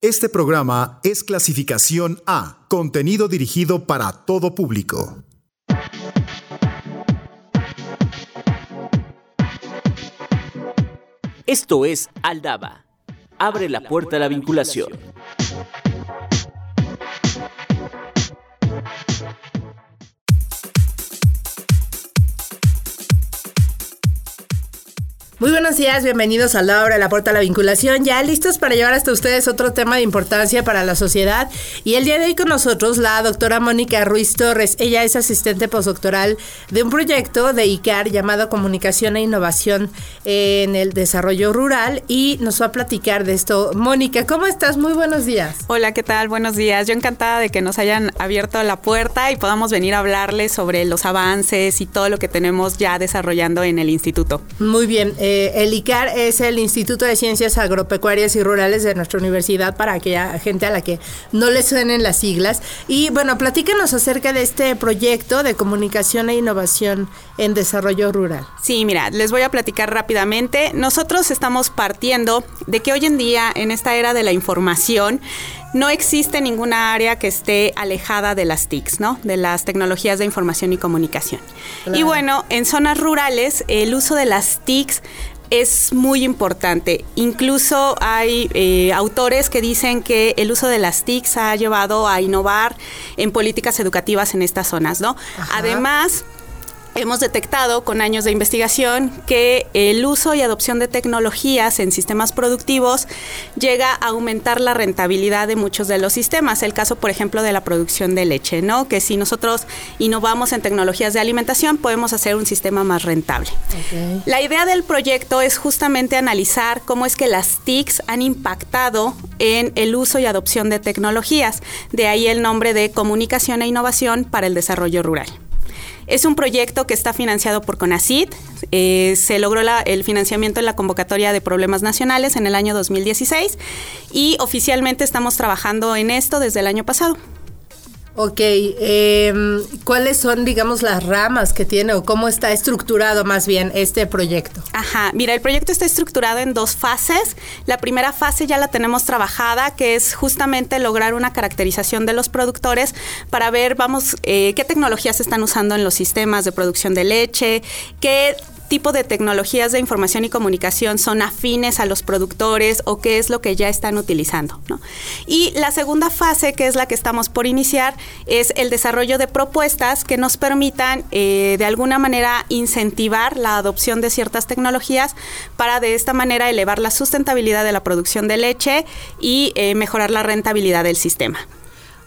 Este programa es clasificación A, contenido dirigido para todo público. Esto es Aldaba. Abre la puerta a la vinculación. Muy buenos días, bienvenidos a la hora de la puerta a la vinculación. Ya listos para llevar hasta ustedes otro tema de importancia para la sociedad. Y el día de hoy con nosotros la doctora Mónica Ruiz Torres. Ella es asistente postdoctoral de un proyecto de ICAR llamado Comunicación e Innovación en el Desarrollo Rural y nos va a platicar de esto. Mónica, ¿cómo estás? Muy buenos días. Hola, ¿qué tal? Buenos días. Yo encantada de que nos hayan abierto la puerta y podamos venir a hablarles sobre los avances y todo lo que tenemos ya desarrollando en el instituto. Muy bien. Eh, el ICAR es el Instituto de Ciencias Agropecuarias y Rurales de nuestra universidad para aquella gente a la que no le suenen las siglas. Y bueno, platícanos acerca de este proyecto de comunicación e innovación en desarrollo rural. Sí, mira, les voy a platicar rápidamente. Nosotros estamos partiendo de que hoy en día, en esta era de la información, no existe ninguna área que esté alejada de las TICs, ¿no? De las tecnologías de información y comunicación. Y bueno, en zonas rurales el uso de las TICs es muy importante. Incluso hay eh, autores que dicen que el uso de las TICs ha llevado a innovar en políticas educativas en estas zonas, ¿no? Además, hemos detectado con años de investigación que el uso y adopción de tecnologías en sistemas productivos llega a aumentar la rentabilidad de muchos de los sistemas. El caso, por ejemplo, de la producción de leche, ¿no? Que si nosotros innovamos en tecnologías de alimentación, podemos hacer un sistema más rentable. La idea del proyecto es justamente analizar cómo es que las TICs han impactado en el uso y adopción de tecnologías. De ahí el nombre de Comunicación e Innovación para el Desarrollo Rural. Es un proyecto que está financiado por CONACID. Eh, se logró el financiamiento en la convocatoria de problemas nacionales en el año 2016 y oficialmente estamos trabajando en esto desde el año pasado. Ok, em, ¿cuáles son, digamos, las ramas que tiene o cómo está estructurado más bien este proyecto? Ajá, mira, el proyecto está estructurado en dos fases. La primera fase ya la tenemos trabajada, que es justamente lograr una caracterización de los productores para ver, vamos, eh, qué tecnologías están usando en los sistemas de producción de leche, qué tipo de tecnologías de información y comunicación son afines a los productores o qué es lo que ya están utilizando. Y la segunda fase, que es la que estamos por iniciar, es el desarrollo de propuestas que nos permitan eh, de alguna manera incentivar la adopción de ciertas tecnologías para de esta manera elevar la sustentabilidad de la producción de leche y eh, mejorar la rentabilidad del sistema.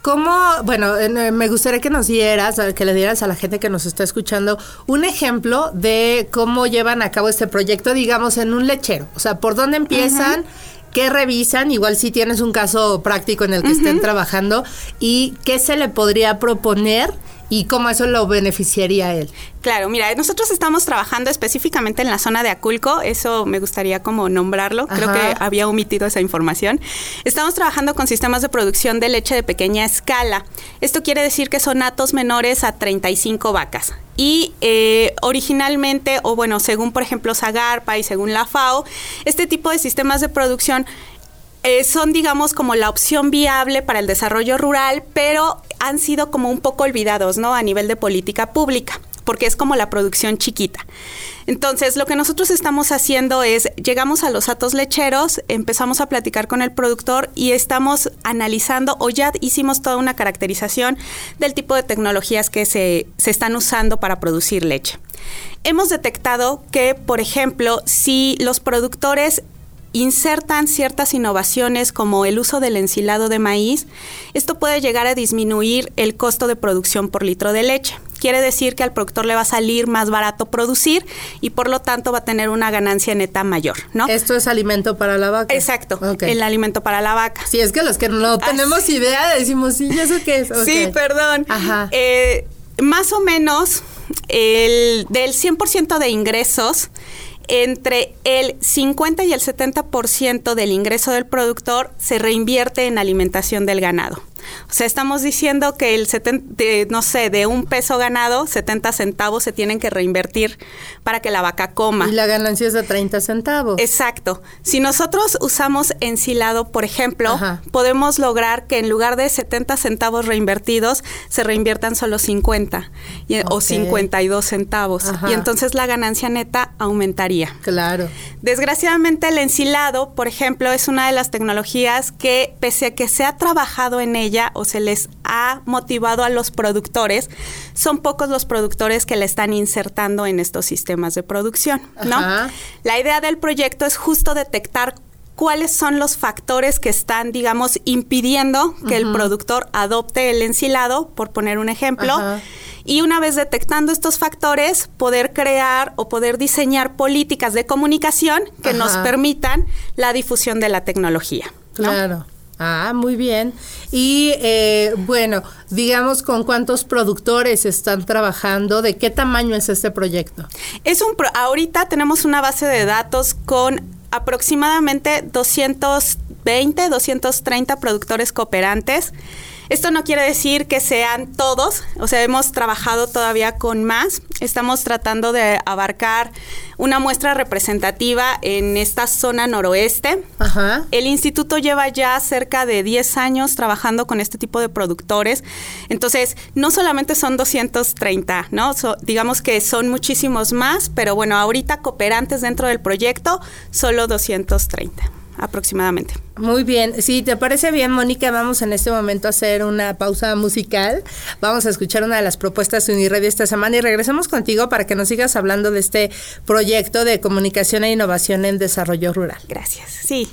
¿Cómo, bueno, eh, me gustaría que nos dieras, que le dieras a la gente que nos está escuchando un ejemplo de cómo llevan a cabo este proyecto, digamos, en un lechero? O sea, ¿por dónde empiezan? ¿Qué revisan? Igual si tienes un caso práctico en el que estén trabajando y qué se le podría proponer y cómo eso lo beneficiaría a él. Claro, mira, nosotros estamos trabajando específicamente en la zona de Aculco, eso me gustaría como nombrarlo, creo que había omitido esa información. Estamos trabajando con sistemas de producción de leche de pequeña escala. Esto quiere decir que son atos menores a 35 vacas. Y eh, originalmente, o bueno, según por ejemplo Zagarpa y según la FAO, este tipo de sistemas de producción eh, son, digamos, como la opción viable para el desarrollo rural, pero han sido como un poco olvidados, ¿no? A nivel de política pública, porque es como la producción chiquita. Entonces, lo que nosotros estamos haciendo es, llegamos a los atos lecheros, empezamos a platicar con el productor y estamos analizando o ya hicimos toda una caracterización del tipo de tecnologías que se, se están usando para producir leche. Hemos detectado que, por ejemplo, si los productores insertan ciertas innovaciones como el uso del ensilado de maíz, esto puede llegar a disminuir el costo de producción por litro de leche. Quiere decir que al productor le va a salir más barato producir y por lo tanto va a tener una ganancia neta mayor, ¿no? Esto es alimento para la vaca. Exacto, el alimento para la vaca. Sí, es que los que no tenemos idea decimos, sí, ¿eso qué es? Sí, perdón. Ajá. Eh, más o menos el, del 100% de ingresos, entre el 50 y el 70% del ingreso del productor se reinvierte en alimentación del ganado. O sea, estamos diciendo que el 70, de, no sé, de un peso ganado, 70 centavos se tienen que reinvertir para que la vaca coma. Y la ganancia es de 30 centavos. Exacto. Si nosotros usamos ensilado, por ejemplo, Ajá. podemos lograr que en lugar de 70 centavos reinvertidos, se reinviertan solo 50 y- o Ok. 52 centavos. Ajá. Y entonces la ganancia neta aumentaría. Claro. Desgraciadamente el ensilado, por ejemplo, es una de las tecnologías que pese a que se ha trabajado en ella o se les ha motivado a los productores, son pocos los productores que la están insertando en estos sistemas de producción, ¿no? Ajá. La idea del proyecto es justo detectar cuáles son los factores que están, digamos, impidiendo que el productor adopte el ensilado, por poner un ejemplo. Y una vez detectando estos factores, poder crear o poder diseñar políticas de comunicación que nos permitan la difusión de la tecnología. ¿no? Claro. Ah, muy bien. Y eh, bueno, digamos con cuántos productores están trabajando, de qué tamaño es este proyecto. Es un pro- ahorita tenemos una base de datos con aproximadamente 220, 230 productores cooperantes. Esto no quiere decir que sean todos, o sea, hemos trabajado todavía con más. Estamos tratando de abarcar una muestra representativa en esta zona noroeste. Ajá. El instituto lleva ya cerca de 10 años trabajando con este tipo de productores. Entonces, no solamente son 230, ¿no? So- digamos que son muchísimos más, pero bueno, ahorita cooperantes dentro del proyecto, solo 230 aproximadamente. Muy bien, si te parece bien, Mónica, vamos en este momento a hacer una pausa musical. Vamos a escuchar una de las propuestas de Uniradio esta semana y regresamos contigo para que nos sigas hablando de este proyecto de comunicación e innovación en desarrollo rural. Gracias. Sí.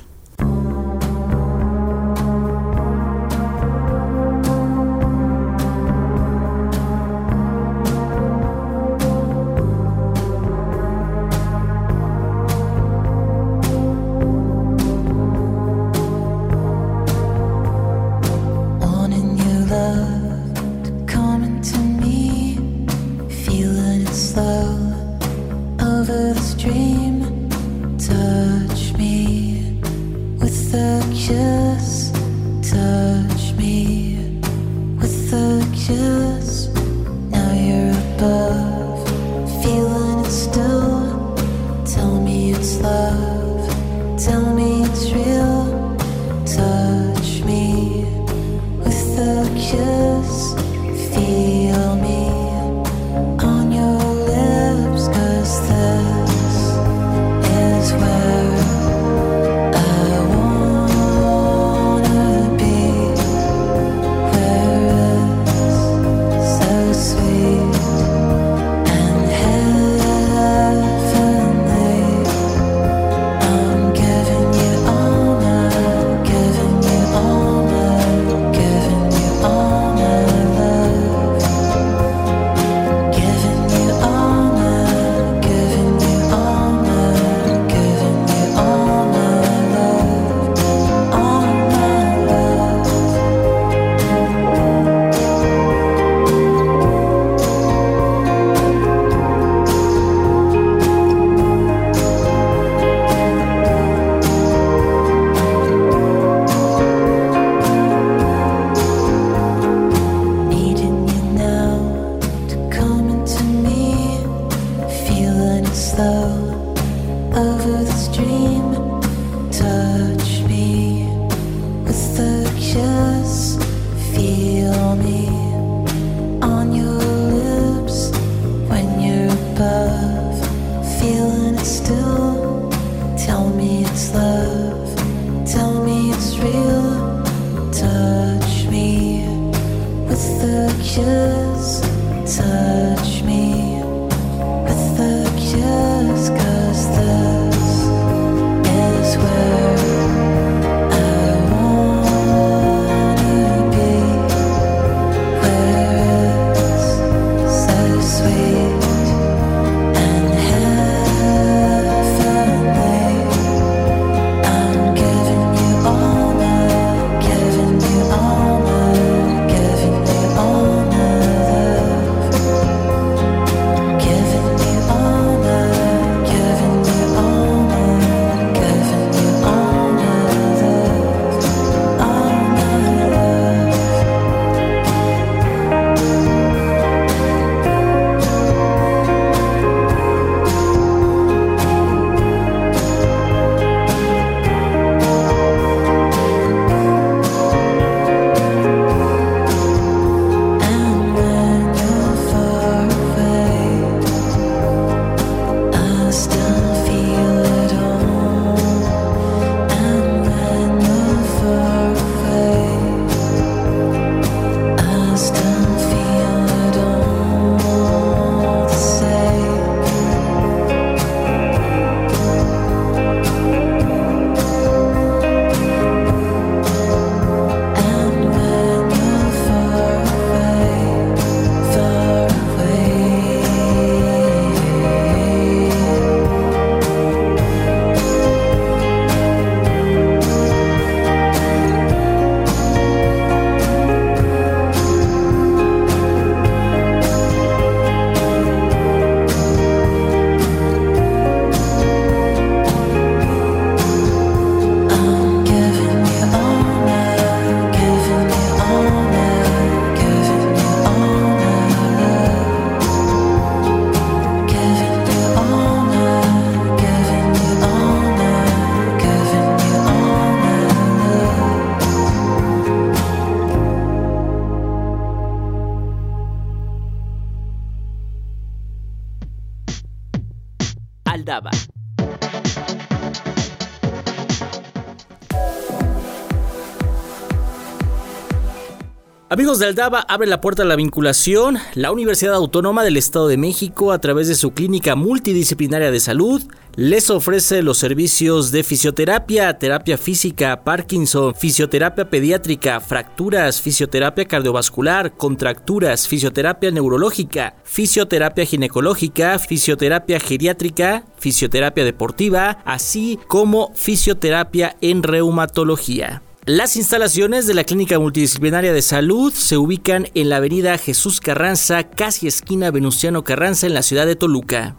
Amigos de Aldaba, abre la puerta a la vinculación. La Universidad Autónoma del Estado de México, a través de su clínica multidisciplinaria de salud, les ofrece los servicios de fisioterapia, terapia física, Parkinson, fisioterapia pediátrica, fracturas, fisioterapia cardiovascular, contracturas, fisioterapia neurológica, fisioterapia ginecológica, fisioterapia geriátrica, fisioterapia deportiva, así como fisioterapia en reumatología. Las instalaciones de la Clínica Multidisciplinaria de Salud se ubican en la avenida Jesús Carranza, casi esquina Venustiano Carranza, en la ciudad de Toluca.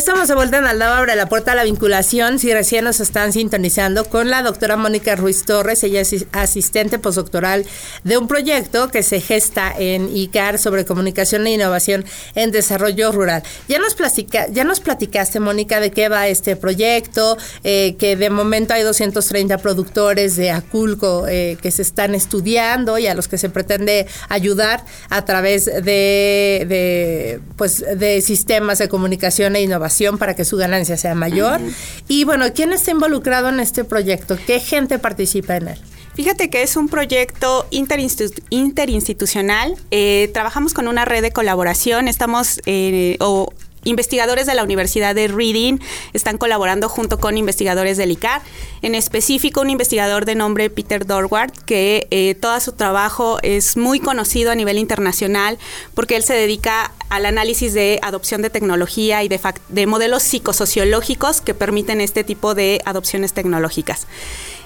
Estamos de vuelta en Aldaba abre la puerta a la vinculación. Si recién nos están sintonizando con la doctora Mónica Ruiz Torres, ella es asistente postdoctoral de un proyecto que se gesta en ICAR sobre comunicación e innovación en desarrollo rural. Ya nos, platica, ya nos platicaste, Mónica, de qué va este proyecto, eh, que de momento hay 230 productores de Aculco eh, que se están estudiando y a los que se pretende ayudar a través de, pues, de sistemas de comunicación e innovación para que su ganancia sea mayor. Y bueno, ¿quién está involucrado en este proyecto? ¿Qué gente participa en él? Fíjate que es un proyecto interinstitu interinstitucional. Eh, trabajamos con una red de colaboración. Estamos eh, o investigadores de la Universidad de Reading están colaborando junto con investigadores del ICAR, en específico un investigador de nombre Peter Dorward, que eh, todo su trabajo es muy conocido a nivel internacional porque él se dedica al análisis de adopción de tecnología y de, de modelos psicosociológicos que permiten este tipo de adopciones tecnológicas.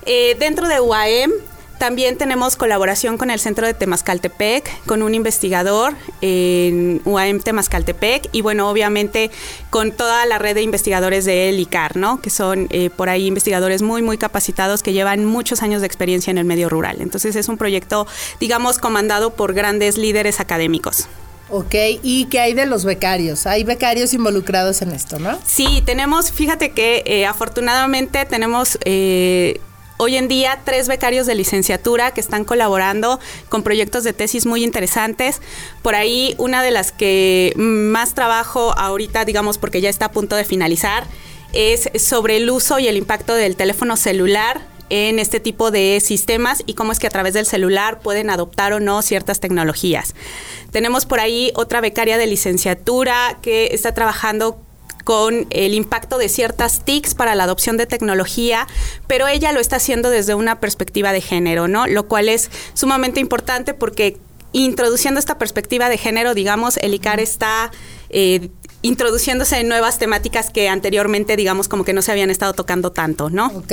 Eh, dentro de UAM también tenemos colaboración con el Centro de Temascaltepec, con un investigador en UAM Temascaltepec y bueno, obviamente con toda la red de investigadores de el ICAR, ¿no? Que son eh, por ahí investigadores muy, muy capacitados que llevan muchos años de experiencia en el medio rural. Entonces es un proyecto, digamos, comandado por grandes líderes académicos. Ok, ¿y qué hay de los becarios? Hay becarios involucrados en esto, ¿no? Sí, tenemos, fíjate que eh, afortunadamente tenemos... Eh, Hoy en día, tres becarios de licenciatura que están colaborando con proyectos de tesis muy interesantes. Por ahí, una de las que más trabajo ahorita, digamos, porque ya está a punto de finalizar, es sobre el uso y el impacto del teléfono celular en este tipo de sistemas y cómo es que a través del celular pueden adoptar o no ciertas tecnologías. Tenemos por ahí otra becaria de licenciatura que está trabajando con el impacto de ciertas TICs para la adopción de tecnología, pero ella lo está haciendo desde una perspectiva de género, ¿no? Lo cual es sumamente importante porque introduciendo esta perspectiva de género, digamos, el ICAR está eh, introduciéndose en nuevas temáticas que anteriormente, digamos, como que no se habían estado tocando tanto, ¿no? Ok.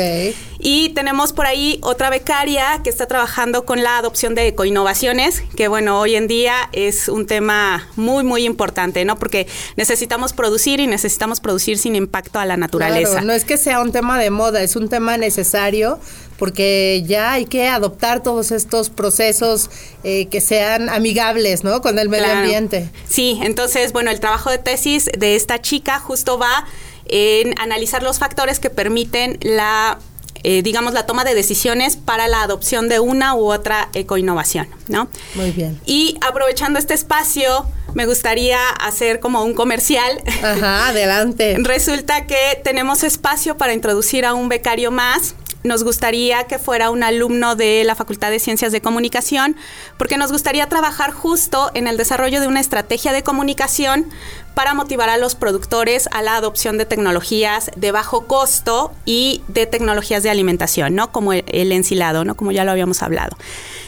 Y tenemos por ahí otra becaria que está trabajando con la adopción de ecoinnovaciones, que bueno, hoy en día es un tema muy, muy importante, ¿no? Porque necesitamos producir y necesitamos producir sin impacto a la naturaleza. Claro, no es que sea un tema de moda, es un tema necesario porque ya hay que adoptar todos estos procesos eh, que sean amigables, ¿no? Con el medio Claro. ambiente. Sí, entonces, bueno, el trabajo de tesis de esta chica justo va en analizar los factores que permiten la, eh, digamos, la toma de decisiones para la adopción de una u otra ecoinnovación, ¿no? Muy bien. Y aprovechando este espacio, me gustaría hacer como un comercial. Ajá, adelante. Resulta que tenemos espacio para introducir a un becario más. Nos gustaría que fuera un alumno de la Facultad de Ciencias de Comunicación, porque nos gustaría trabajar justo en el desarrollo de una estrategia de comunicación para motivar a los productores a la adopción de tecnologías de bajo costo y de tecnologías de alimentación, ¿no? Como el, el ensilado, ¿no? Como ya lo habíamos hablado.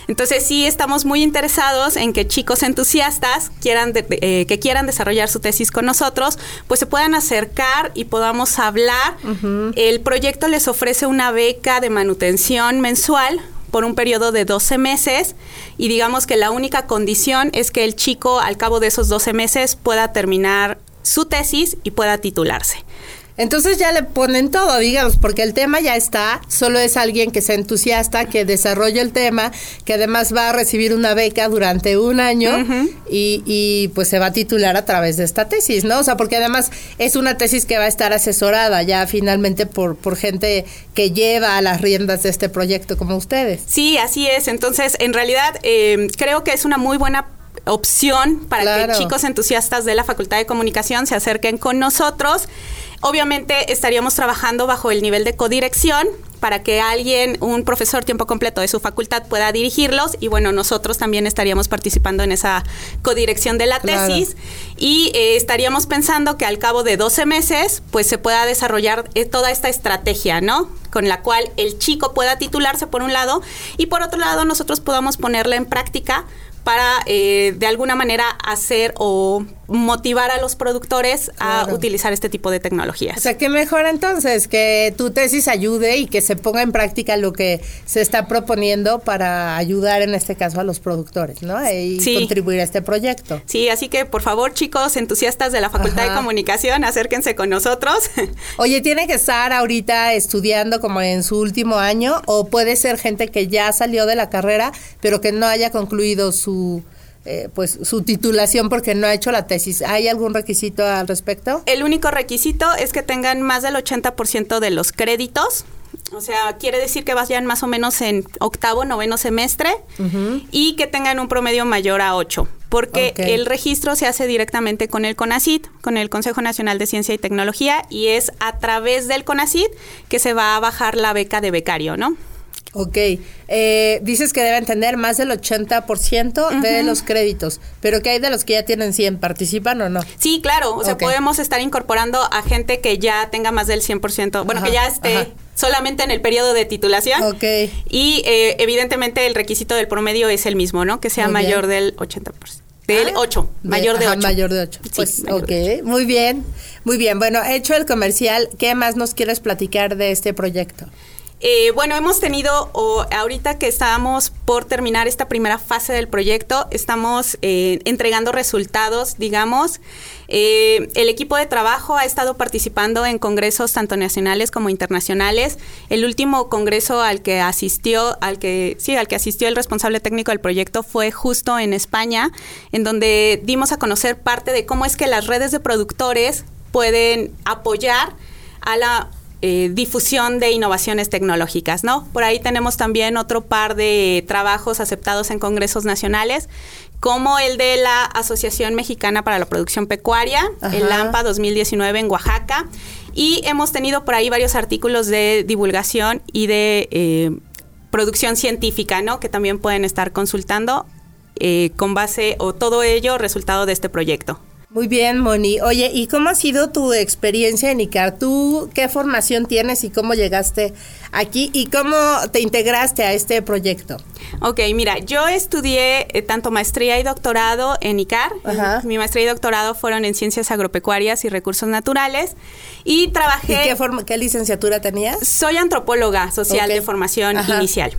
Entonces sí estamos muy interesados en que chicos entusiastas quieran de- eh, que quieran desarrollar su tesis con nosotros, pues se puedan acercar y podamos hablar. El proyecto les ofrece una beca de manutención mensual por un periodo de 12 meses y digamos que la única condición es que el chico al cabo de esos 12 meses pueda terminar su tesis y pueda titularse. Entonces ya le ponen todo, digamos, porque el tema ya está, solo es alguien que sea entusiasta, que desarrolle el tema, que además va a recibir una beca durante un año y, y, pues se va a titular a través de esta tesis, ¿no? O sea, porque además es una tesis que va a estar asesorada ya finalmente por, por gente que lleva a las riendas de este proyecto como ustedes. Sí, así es. Entonces, en realidad, eh, creo que es una muy buena opción para Claro. que chicos entusiastas de la Facultad de Comunicación se acerquen con nosotros. Obviamente estaríamos trabajando bajo el nivel de codirección para que alguien, un profesor tiempo completo de su facultad pueda dirigirlos y bueno, nosotros también estaríamos participando en esa codirección de la Claro. tesis y eh, estaríamos pensando que al cabo de 12 meses pues se pueda desarrollar eh, toda esta estrategia, ¿no? Con la cual el chico pueda titularse por un lado y por otro lado nosotros podamos ponerla en práctica para eh, de alguna manera hacer o motivar a los productores a utilizar este tipo de tecnologías. O sea, ¿qué mejor entonces? Que tu tesis ayude y que se ponga en práctica lo que se está proponiendo para ayudar en este caso a los productores, ¿no? Y Sí. contribuir a este proyecto. Sí, así que por favor chicos entusiastas de la Facultad Ajá. de Comunicación, acérquense con nosotros. Oye, ¿tiene que estar ahorita estudiando como en su último año o puede ser gente que ya salió de la carrera pero que no haya concluido su eh, pues su titulación porque no ha hecho la tesis? ¿Hay algún requisito al respecto? El único requisito es que tengan más del 80% de los créditos. O sea, quiere decir que vayan más o menos en octavo, noveno semestre y que tengan un promedio mayor a 8. Porque el registro se hace directamente con el CONACIT, con el Consejo Nacional de Ciencia y Tecnología, y es a través del CONACIT que se va a bajar la beca de becario, ¿no? Ok, eh, dices que deben tener más del 80% de los créditos, pero ¿qué hay de los que ya tienen 100? ¿Participan o no? Sí, claro. O sea, podemos estar incorporando a gente que ya tenga más del 100%. Bueno, Ajá, que ya esté ajá. solamente en el periodo de titulación. Ok. Y eh, evidentemente el requisito del promedio es el mismo, ¿no? Que sea Muy mayor bien. del 80%. Del Ah, 8, mayor de ajá, 8. mayor de 8. Sí, pues, mayor ok, de muy bien, muy bien. Bueno, hecho el comercial, ¿qué más nos quieres platicar de este proyecto? Eh, bueno, hemos tenido, o ahorita que estábamos por terminar esta primera fase del proyecto, estamos eh, entregando resultados, digamos. Eh, el equipo de trabajo ha estado participando en congresos tanto nacionales como internacionales. El último congreso al que asistió, al que sí, al que asistió el responsable técnico del proyecto fue justo en España, en donde dimos a conocer parte de cómo es que las redes de productores pueden apoyar a la eh, difusión de innovaciones tecnológicas, ¿no? Por ahí tenemos también otro par de trabajos aceptados en congresos nacionales, como el de la Asociación Mexicana para la Producción Pecuaria, el. AMPA 2019 en Oaxaca, y hemos tenido por ahí varios artículos de divulgación y de eh, producción científica, ¿no? Que también pueden estar consultando eh, con base o todo ello resultado de este proyecto. Muy bien, Moni. Oye, ¿y cómo ha sido tu experiencia en ICAR? ¿Tú qué formación tienes y cómo llegaste aquí y cómo te integraste a este proyecto? Ok, mira, yo estudié eh, tanto maestría y doctorado en ICAR. Ajá. Mi maestría y doctorado fueron en ciencias agropecuarias y recursos naturales. Y ¿Y trabajé. qué, forma- qué licenciatura tenías? Soy antropóloga social de formación Ajá. inicial.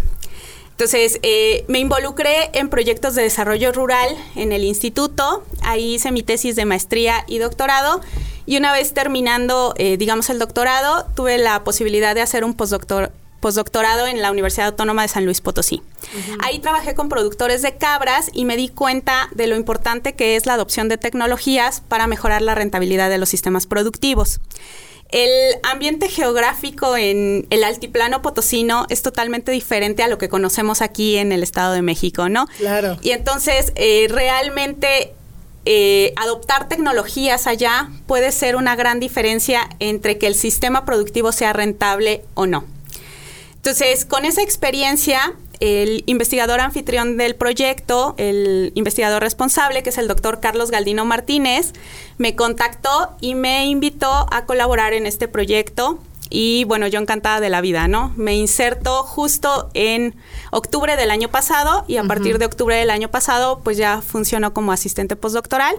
Entonces, eh, me involucré en proyectos de desarrollo rural en el instituto. Ahí hice mi tesis de maestría y doctorado. Y una vez terminando, eh, digamos, el doctorado, tuve la posibilidad de hacer un postdoctor- postdoctorado en la Universidad Autónoma de San Luis Potosí. Ahí trabajé con productores de cabras y me di cuenta de lo importante que es la adopción de tecnologías para mejorar la rentabilidad de los sistemas productivos. El ambiente geográfico en el altiplano potosino es totalmente diferente a lo que conocemos aquí en el Estado de México, ¿no? Claro. Y entonces, eh, realmente eh, adoptar tecnologías allá puede ser una gran diferencia entre que el sistema productivo sea rentable o no. Entonces, con esa experiencia, el investigador anfitrión del proyecto, el investigador responsable, que es el doctor Carlos Galdino Martínez, me contactó y me invitó a colaborar en este proyecto. Y bueno, yo encantada de la vida, ¿no? Me inserto justo en octubre del año pasado y a partir de octubre del año pasado pues ya funcionó como asistente postdoctoral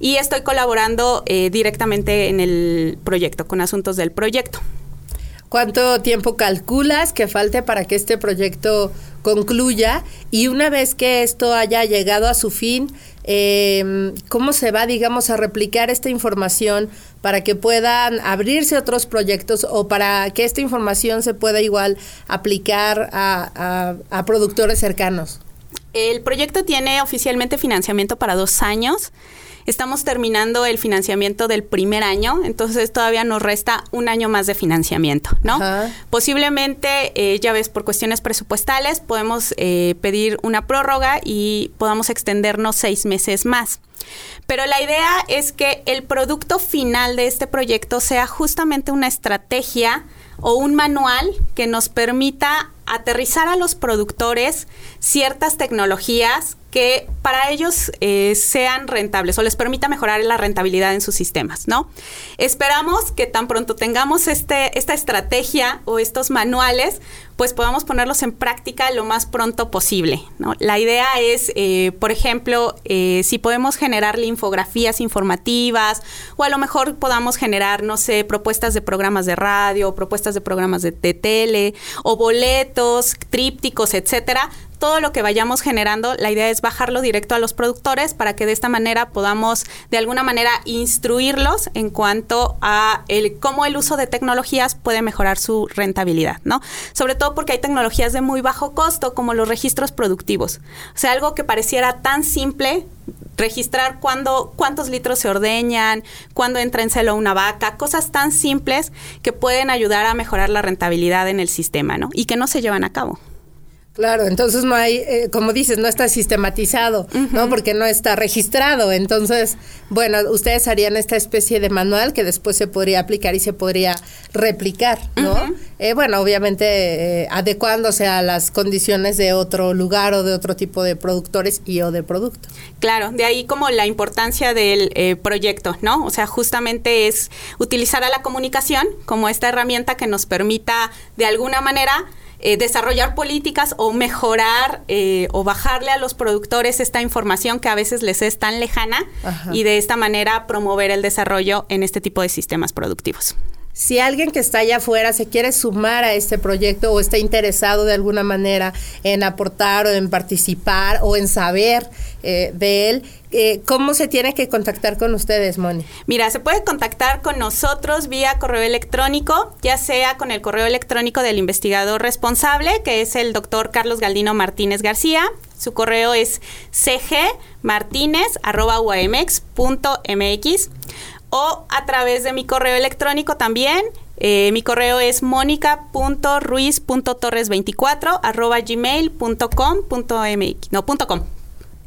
y estoy colaborando eh, directamente en el proyecto, con asuntos del proyecto. ¿Cuánto tiempo calculas que falte para que este proyecto concluya? Y una vez que esto haya llegado a su fin, eh, ¿cómo se va, digamos, a replicar esta información para que puedan abrirse otros proyectos o para que esta información se pueda igual aplicar a, a- a productores cercanos? El proyecto tiene oficialmente financiamiento para dos años. Estamos terminando el financiamiento del primer año, entonces todavía nos resta un año más de financiamiento, ¿no? Ajá. Posiblemente, eh, ya ves, por cuestiones presupuestales, podemos eh, pedir una prórroga y podamos extendernos seis meses más. Pero la idea es que el producto final de este proyecto sea justamente una estrategia o un manual que nos permita aterrizar a los productores ciertas tecnologías que para ellos eh, sean rentables o les permita mejorar la rentabilidad en sus sistemas, ¿no? Esperamos que tan pronto tengamos este, esta estrategia o estos manuales, pues podamos ponerlos en práctica lo más pronto posible, ¿no? La idea es, eh, por ejemplo, eh, si podemos generar infografías informativas o a lo mejor podamos generar, no sé, propuestas de programas de radio, propuestas de programas de, de tele o boletos, trípticos, etcétera, todo lo que vayamos generando, la idea es bajarlo directo a los productores para que de esta manera podamos de alguna manera instruirlos en cuanto a el cómo el uso de tecnologías puede mejorar su rentabilidad, ¿no? Sobre todo porque hay tecnologías de muy bajo costo como los registros productivos. O sea, algo que pareciera tan simple registrar cuándo, cuántos litros se ordeñan, cuándo entra en celo una vaca, cosas tan simples que pueden ayudar a mejorar la rentabilidad en el sistema, ¿no? Y que no se llevan a cabo. Claro, entonces no hay, eh, como dices, no está sistematizado, ¿no? Porque no está registrado. Entonces, bueno, ustedes harían esta especie de manual que después se podría aplicar y se podría replicar, ¿no? Eh, bueno, obviamente eh, adecuándose a las condiciones de otro lugar o de otro tipo de productores y o de producto. Claro, de ahí como la importancia del eh, proyecto, ¿no? O sea, justamente es utilizar a la comunicación como esta herramienta que nos permita de alguna manera eh, desarrollar políticas o mejorar eh, o bajarle a los productores esta información que a veces les es tan lejana Ajá. y de esta manera promover el desarrollo en este tipo de sistemas productivos. Si alguien que está allá afuera se quiere sumar a este proyecto o está interesado de alguna manera en aportar o en participar o en saber eh, de él, eh, ¿cómo se tiene que contactar con ustedes, Moni? Mira, se puede contactar con nosotros vía correo electrónico, ya sea con el correo electrónico del investigador responsable, que es el doctor Carlos Galdino Martínez García. Su correo es cgmartinez.uamx.mx o a través de mi correo electrónico también. Eh, mi correo es mónica.ruiz.torres24 arroba gmail.com.mx. No, punto com.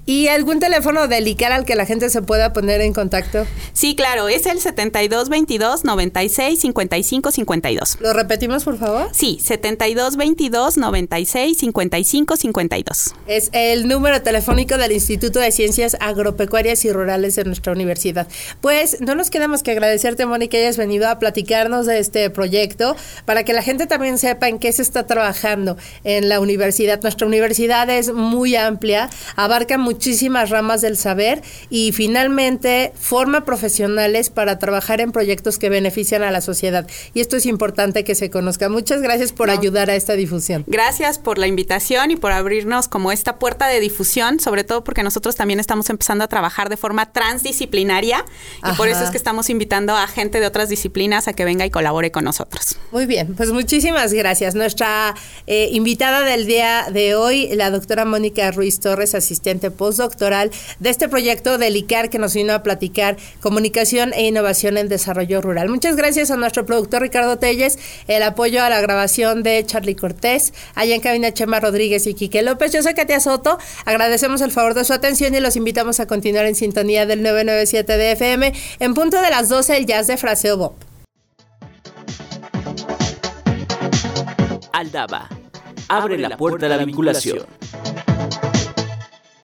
¿Y algún teléfono del ICAR al que la gente se pueda poner en contacto? Sí, claro, es el 7222 96 55 52. ¿Lo repetimos, por favor? Sí, 7222 96 55 52. Es el número telefónico del Instituto de Ciencias Agropecuarias y Rurales de nuestra universidad. Pues no nos queda más que agradecerte, Moni, que hayas venido a platicarnos de este proyecto para que la gente también sepa en qué se está trabajando en la universidad. Nuestra universidad es muy amplia, abarca muchísimas ramas del saber y finalmente forma profesionales para trabajar en proyectos que benefician a la sociedad. Y esto es importante que se conozca. Muchas gracias por No. ayudar a esta difusión. Gracias por la invitación y por abrirnos como esta puerta de difusión, sobre todo porque nosotros también estamos empezando a trabajar de forma transdisciplinaria y por eso es que estamos invitando a gente de otras disciplinas a que venga y colabore con nosotros. Muy bien, pues muchísimas gracias. Nuestra eh, invitada del día de hoy, la doctora Mónica Ruiz Torres, asistente postdoctoral de este proyecto del ICAR que nos vino a platicar comunicación e innovación en desarrollo rural. Muchas gracias a nuestro productor Ricardo Telles, el apoyo a la grabación de Charlie Cortés, allá en cabina Chema Rodríguez y Quique López. Yo soy Katia Soto, agradecemos el favor de su atención y los invitamos a continuar en sintonía del 997 de FM en punto de las 12 el jazz de Fraseo Bob. Aldaba. Abre la puerta a la vinculación.